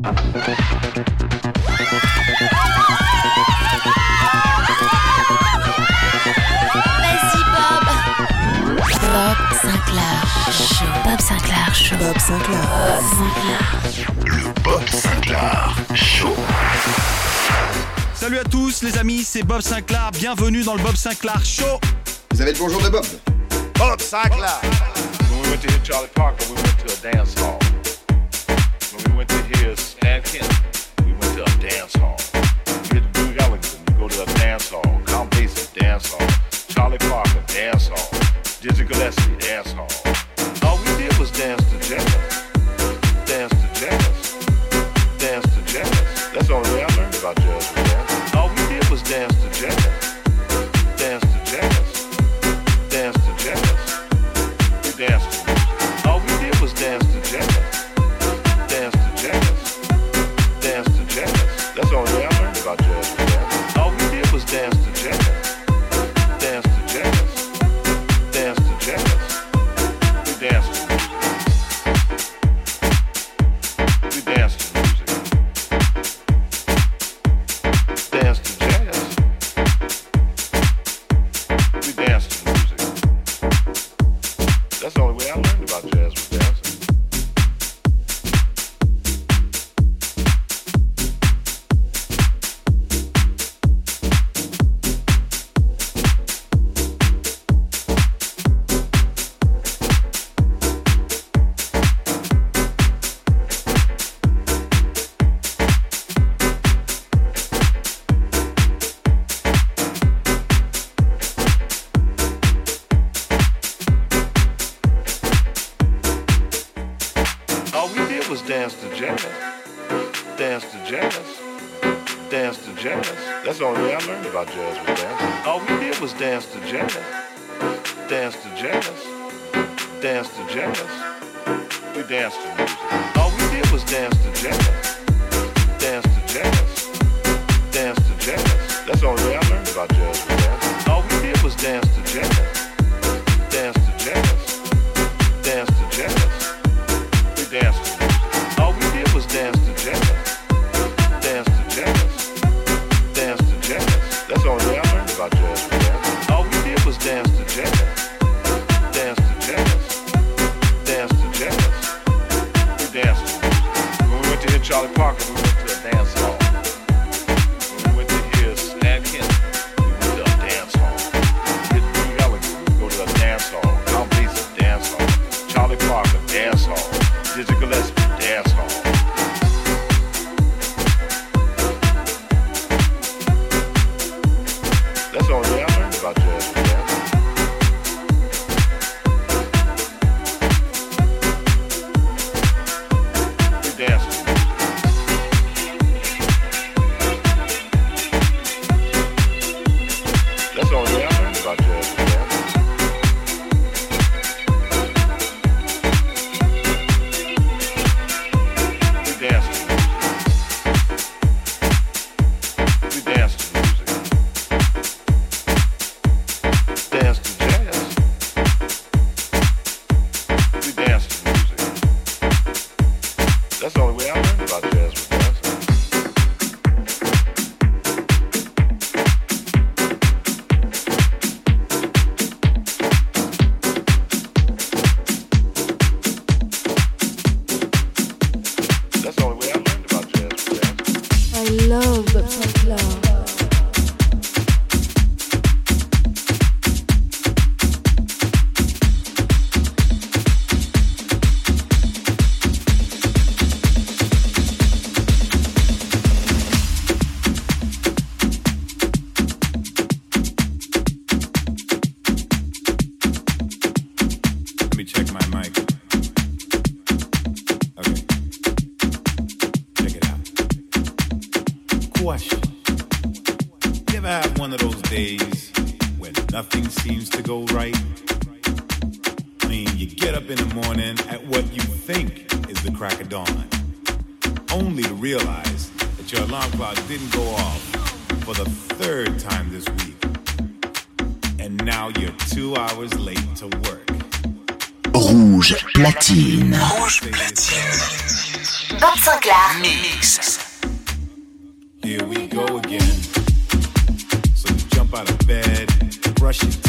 Bob Sinclair Show. Bob Sinclair. Show. Bob Sinclair. Sinclair. Le Bob Sinclair Show. Salut à tous les amis, c'est Bob Sinclair. Bienvenue dans le Bob Sinclair Show. Vous avez le bonjour de Bob. Bob Sinclair. When we went Charlie we went to a dance hall. We went to a dance hall. We Duke Ellington, we go to a dance hall. Count Basie, dance hall. Charlie Parker, dance hall. Dizzy Gillespie,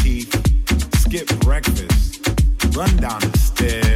teeth, skip breakfast, run down the stairs.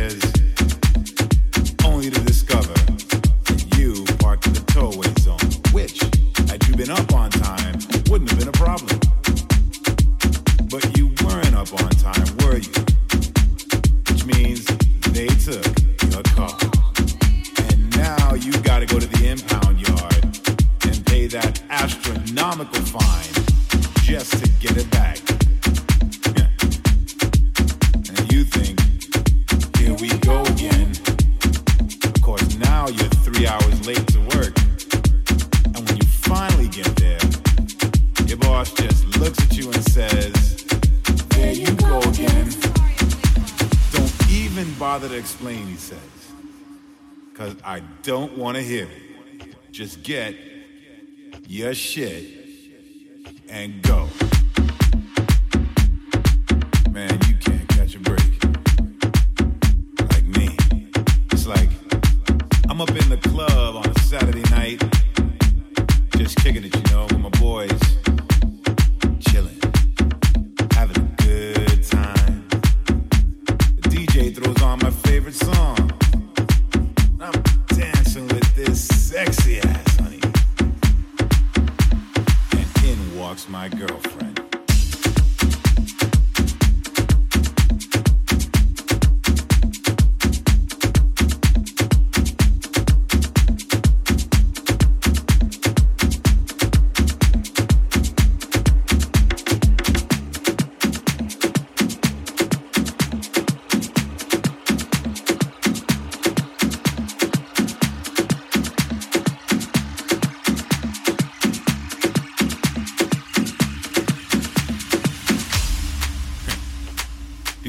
don't want to hear it. Just get your shit and go.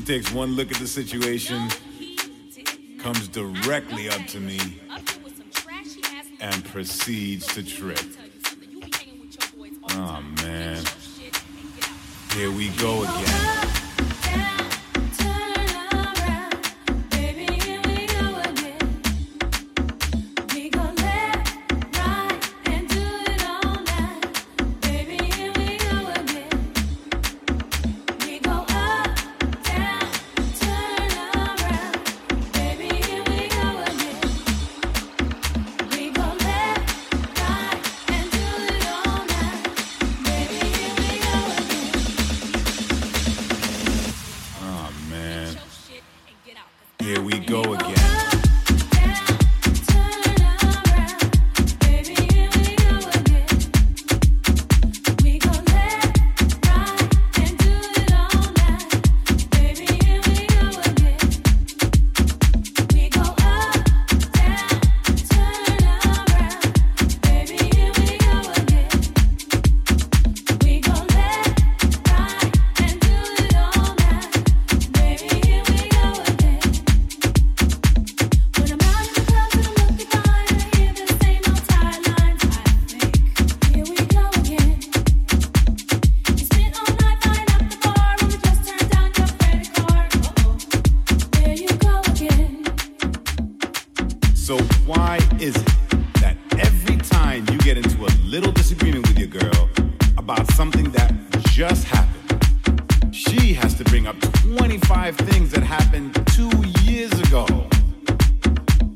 takes one look at the situation, comes directly up to me, and proceeds to trip. Oh man. Here we go again. 25 things that happened two years ago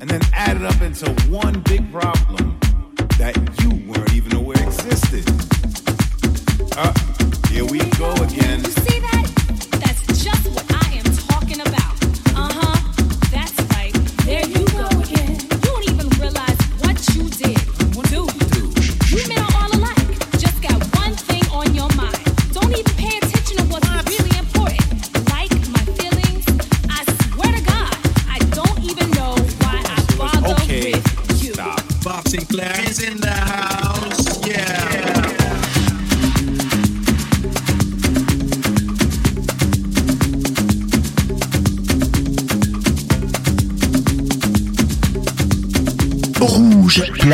and then added up into one big problem that you weren't even aware existed. Uh, here we go again.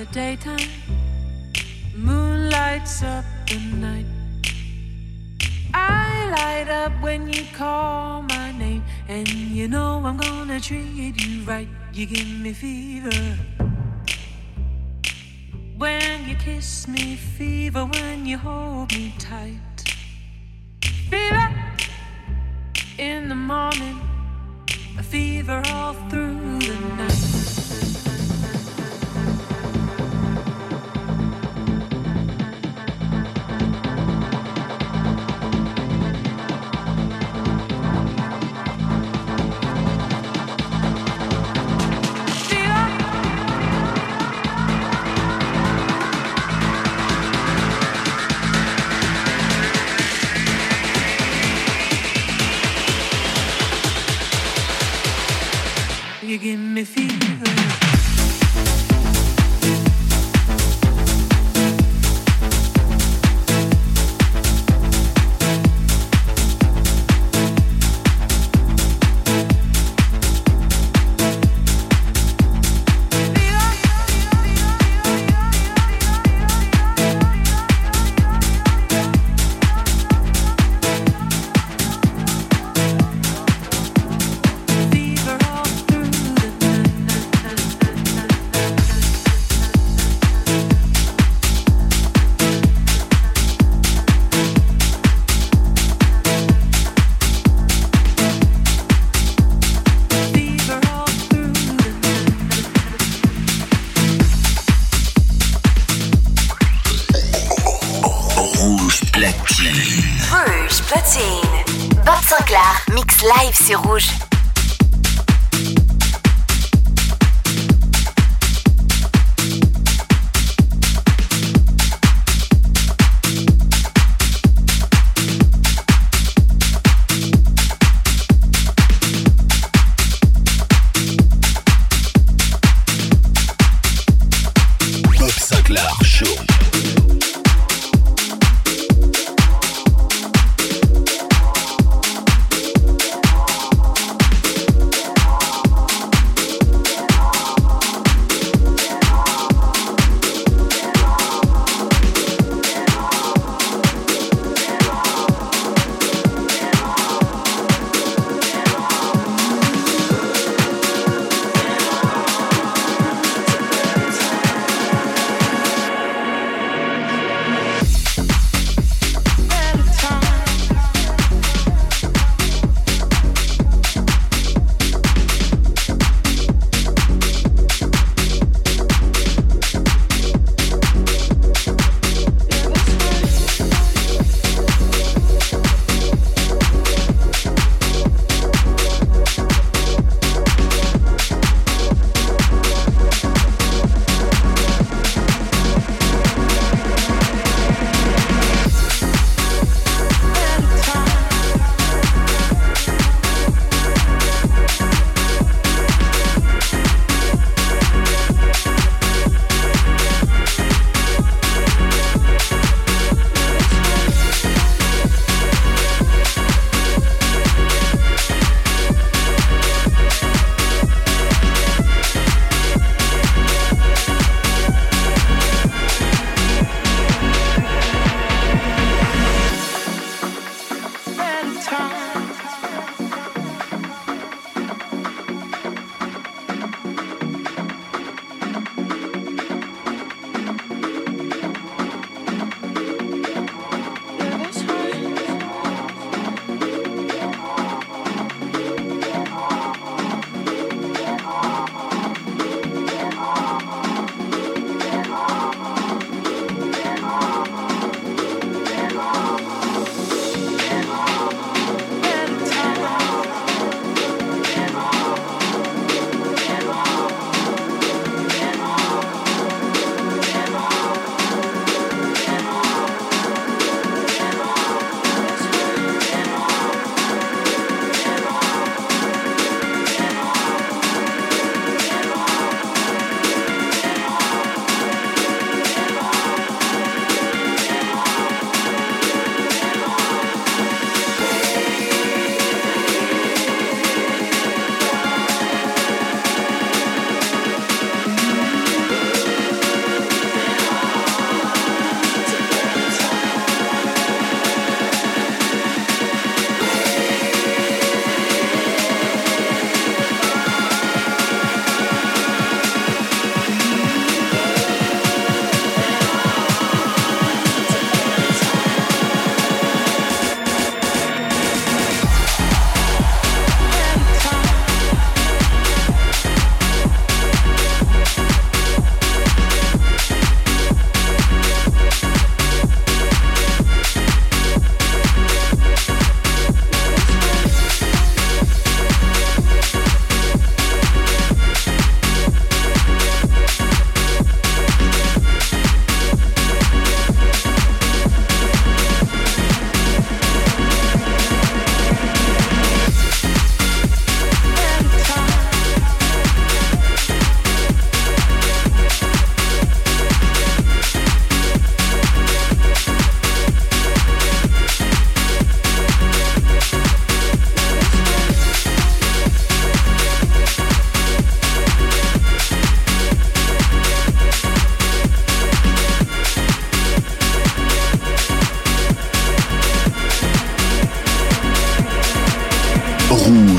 the daytime.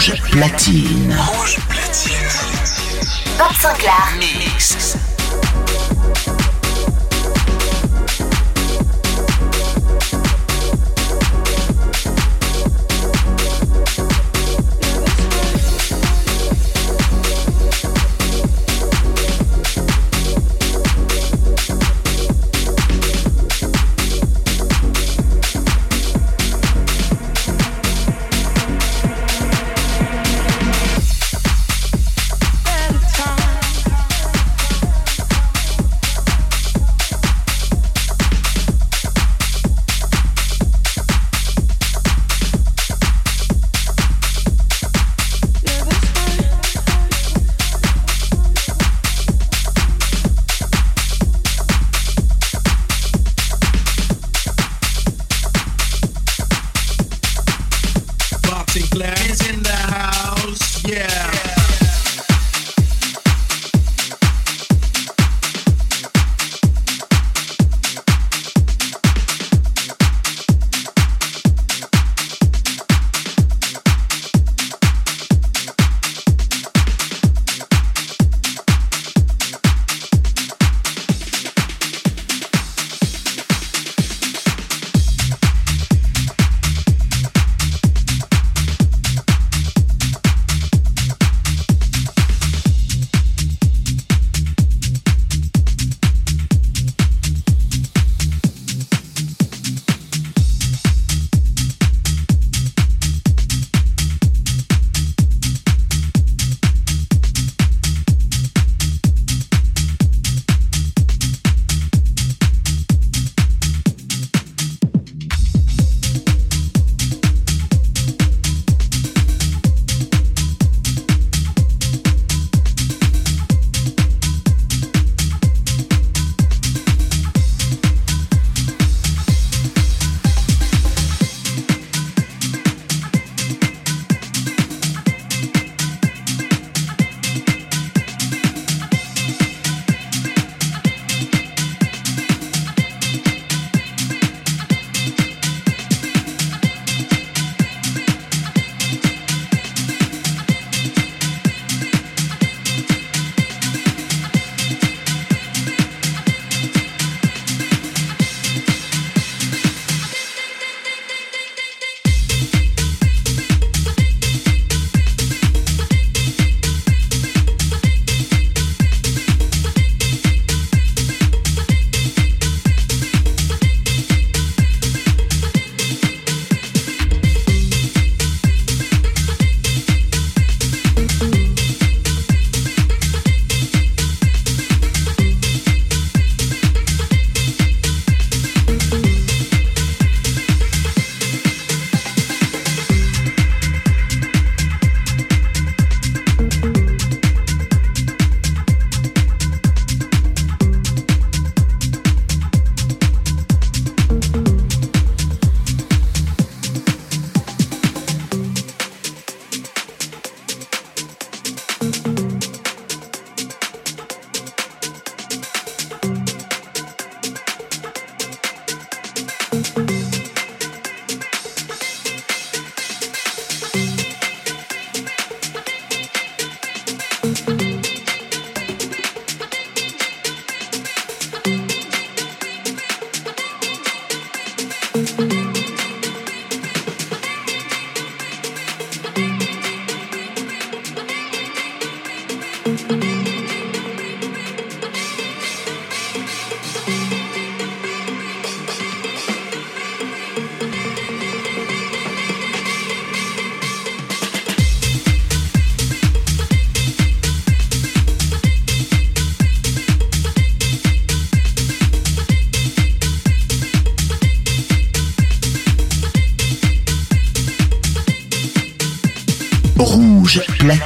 Rouge platine. Rouge platine. Bob Sinclair. Mix.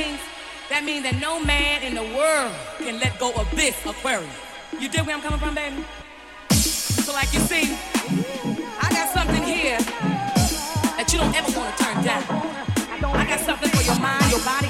You that means? That no man in the world can let go of this Aquarius. You dig where I'm coming from, baby? So, like you see, I got something here that you don't ever want to turn down. I got something for your mind, your body,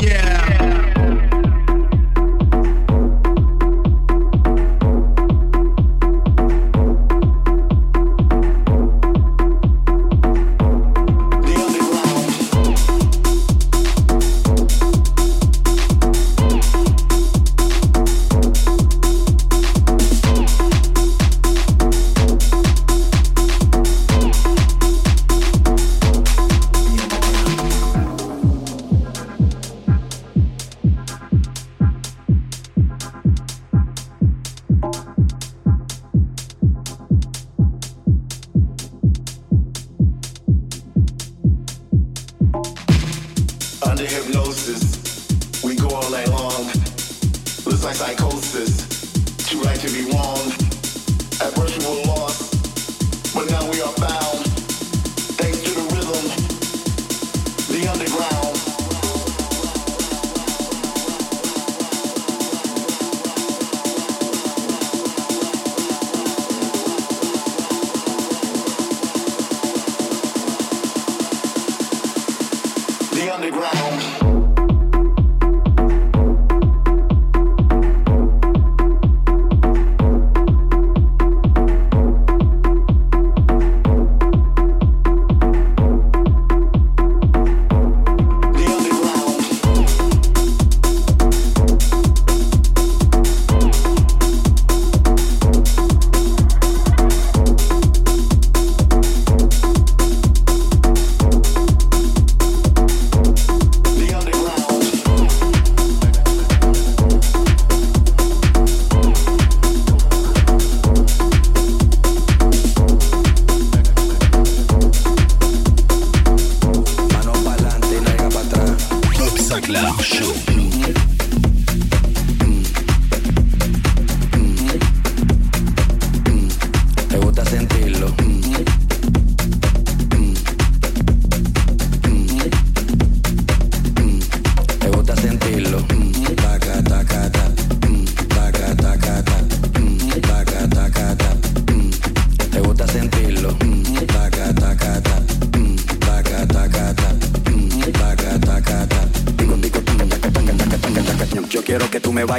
Yeah.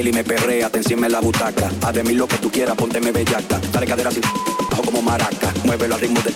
y me perrea, te encima en la butaca. A de mí lo que tú quieras, pónteme bellaca. Dale cadera sin bajo como maraca. Muévelo al ritmo del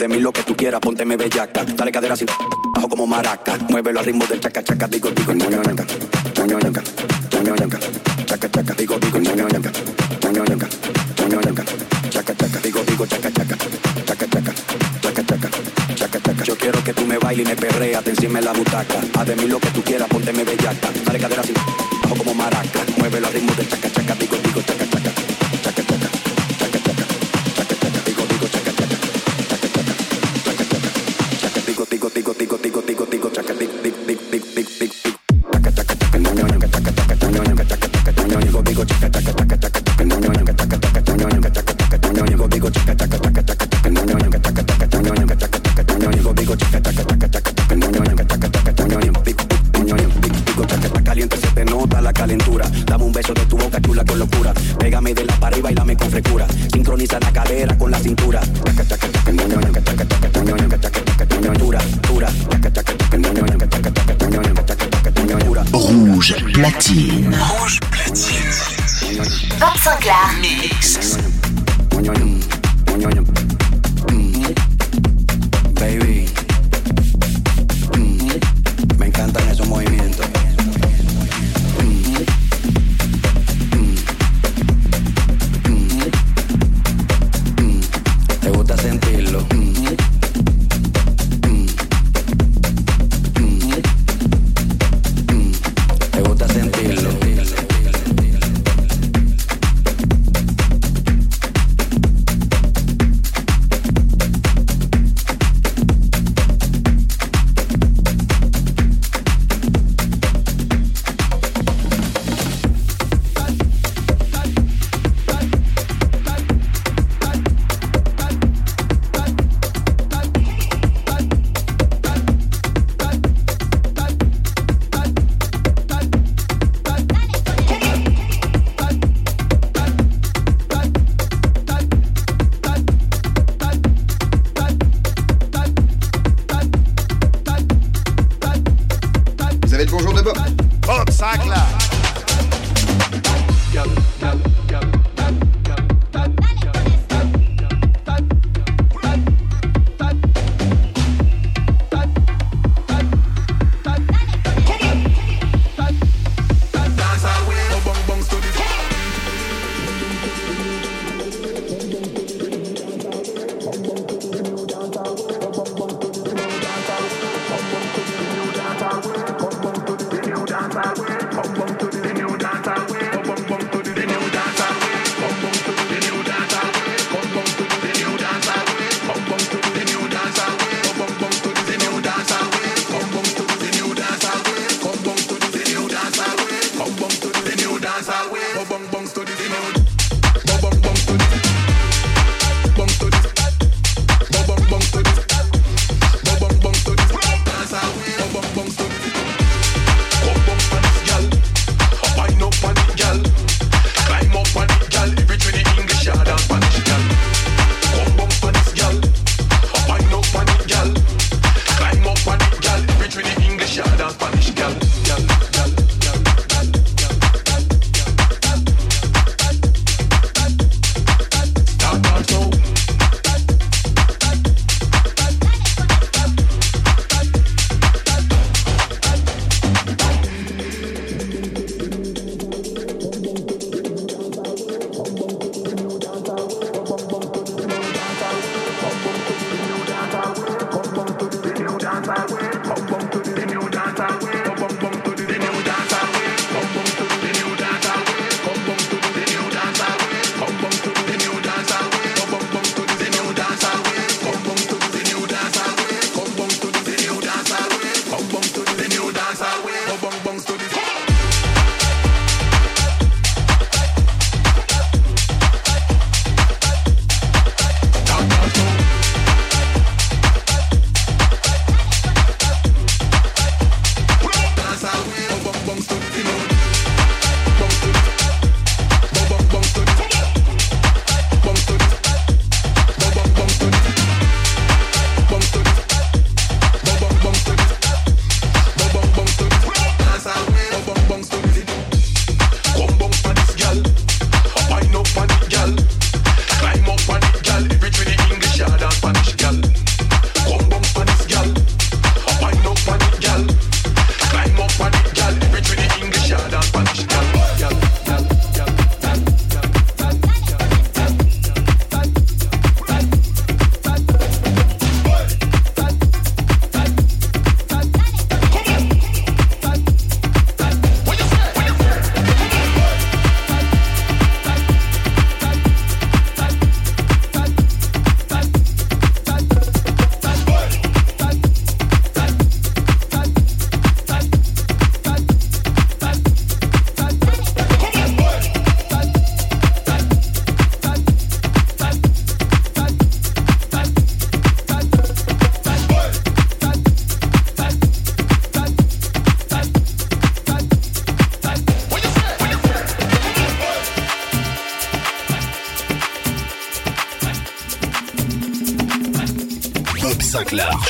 de mí lo que tú quieras, pónteme bellaca. Dale cadera sin bajo como maraca. Muévelo al ritmo del chaca chaca, digo, digo, ñoño, ñanca. Ñoño, ñanca. Ñoño, ñanca. Chaca chaca, digo, digo, ñoño, ñanca. Ñoño, ñanca. Ñoño, ñanca. Chaca chaca, digo, digo, chaca chaca. Chaca chaca. Chaca chaca. Chaca chaca. Yo quiero que tú me bailes y me perreas, te encima en la butaca. Haz de mí lo que tú quieras, pónteme bellaca. Dale cadera sin bajo como maraca. Muévelo al ritmo del chaca chaca, digo, digo, chaca chaca.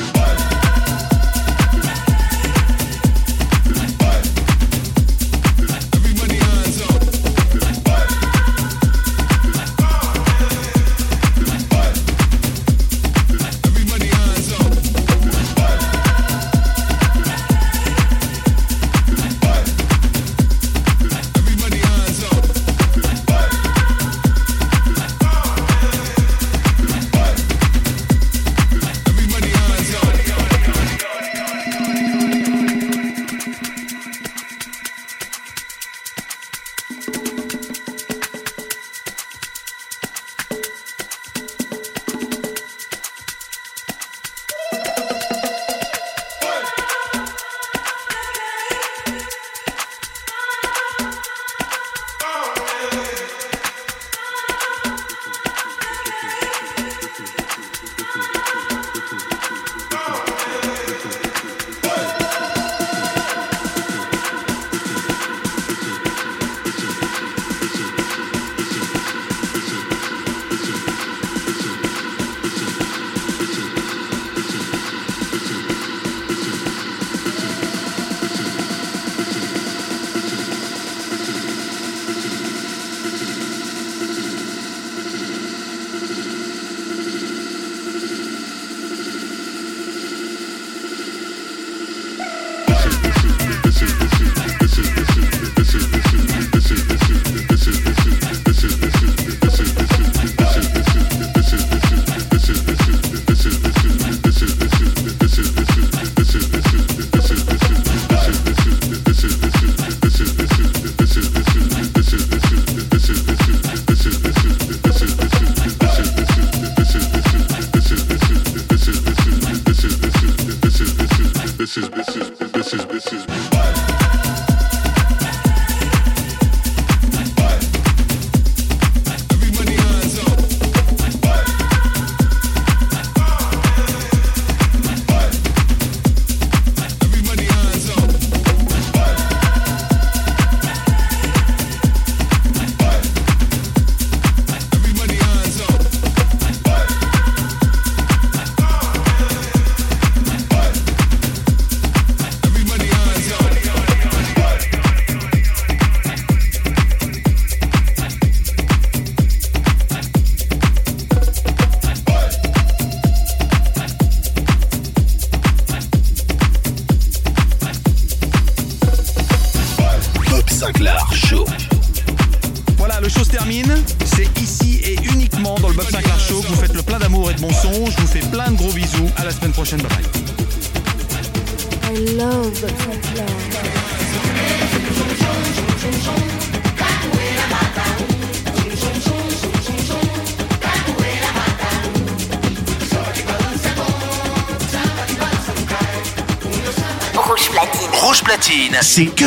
Bye.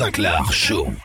Sinclair Show.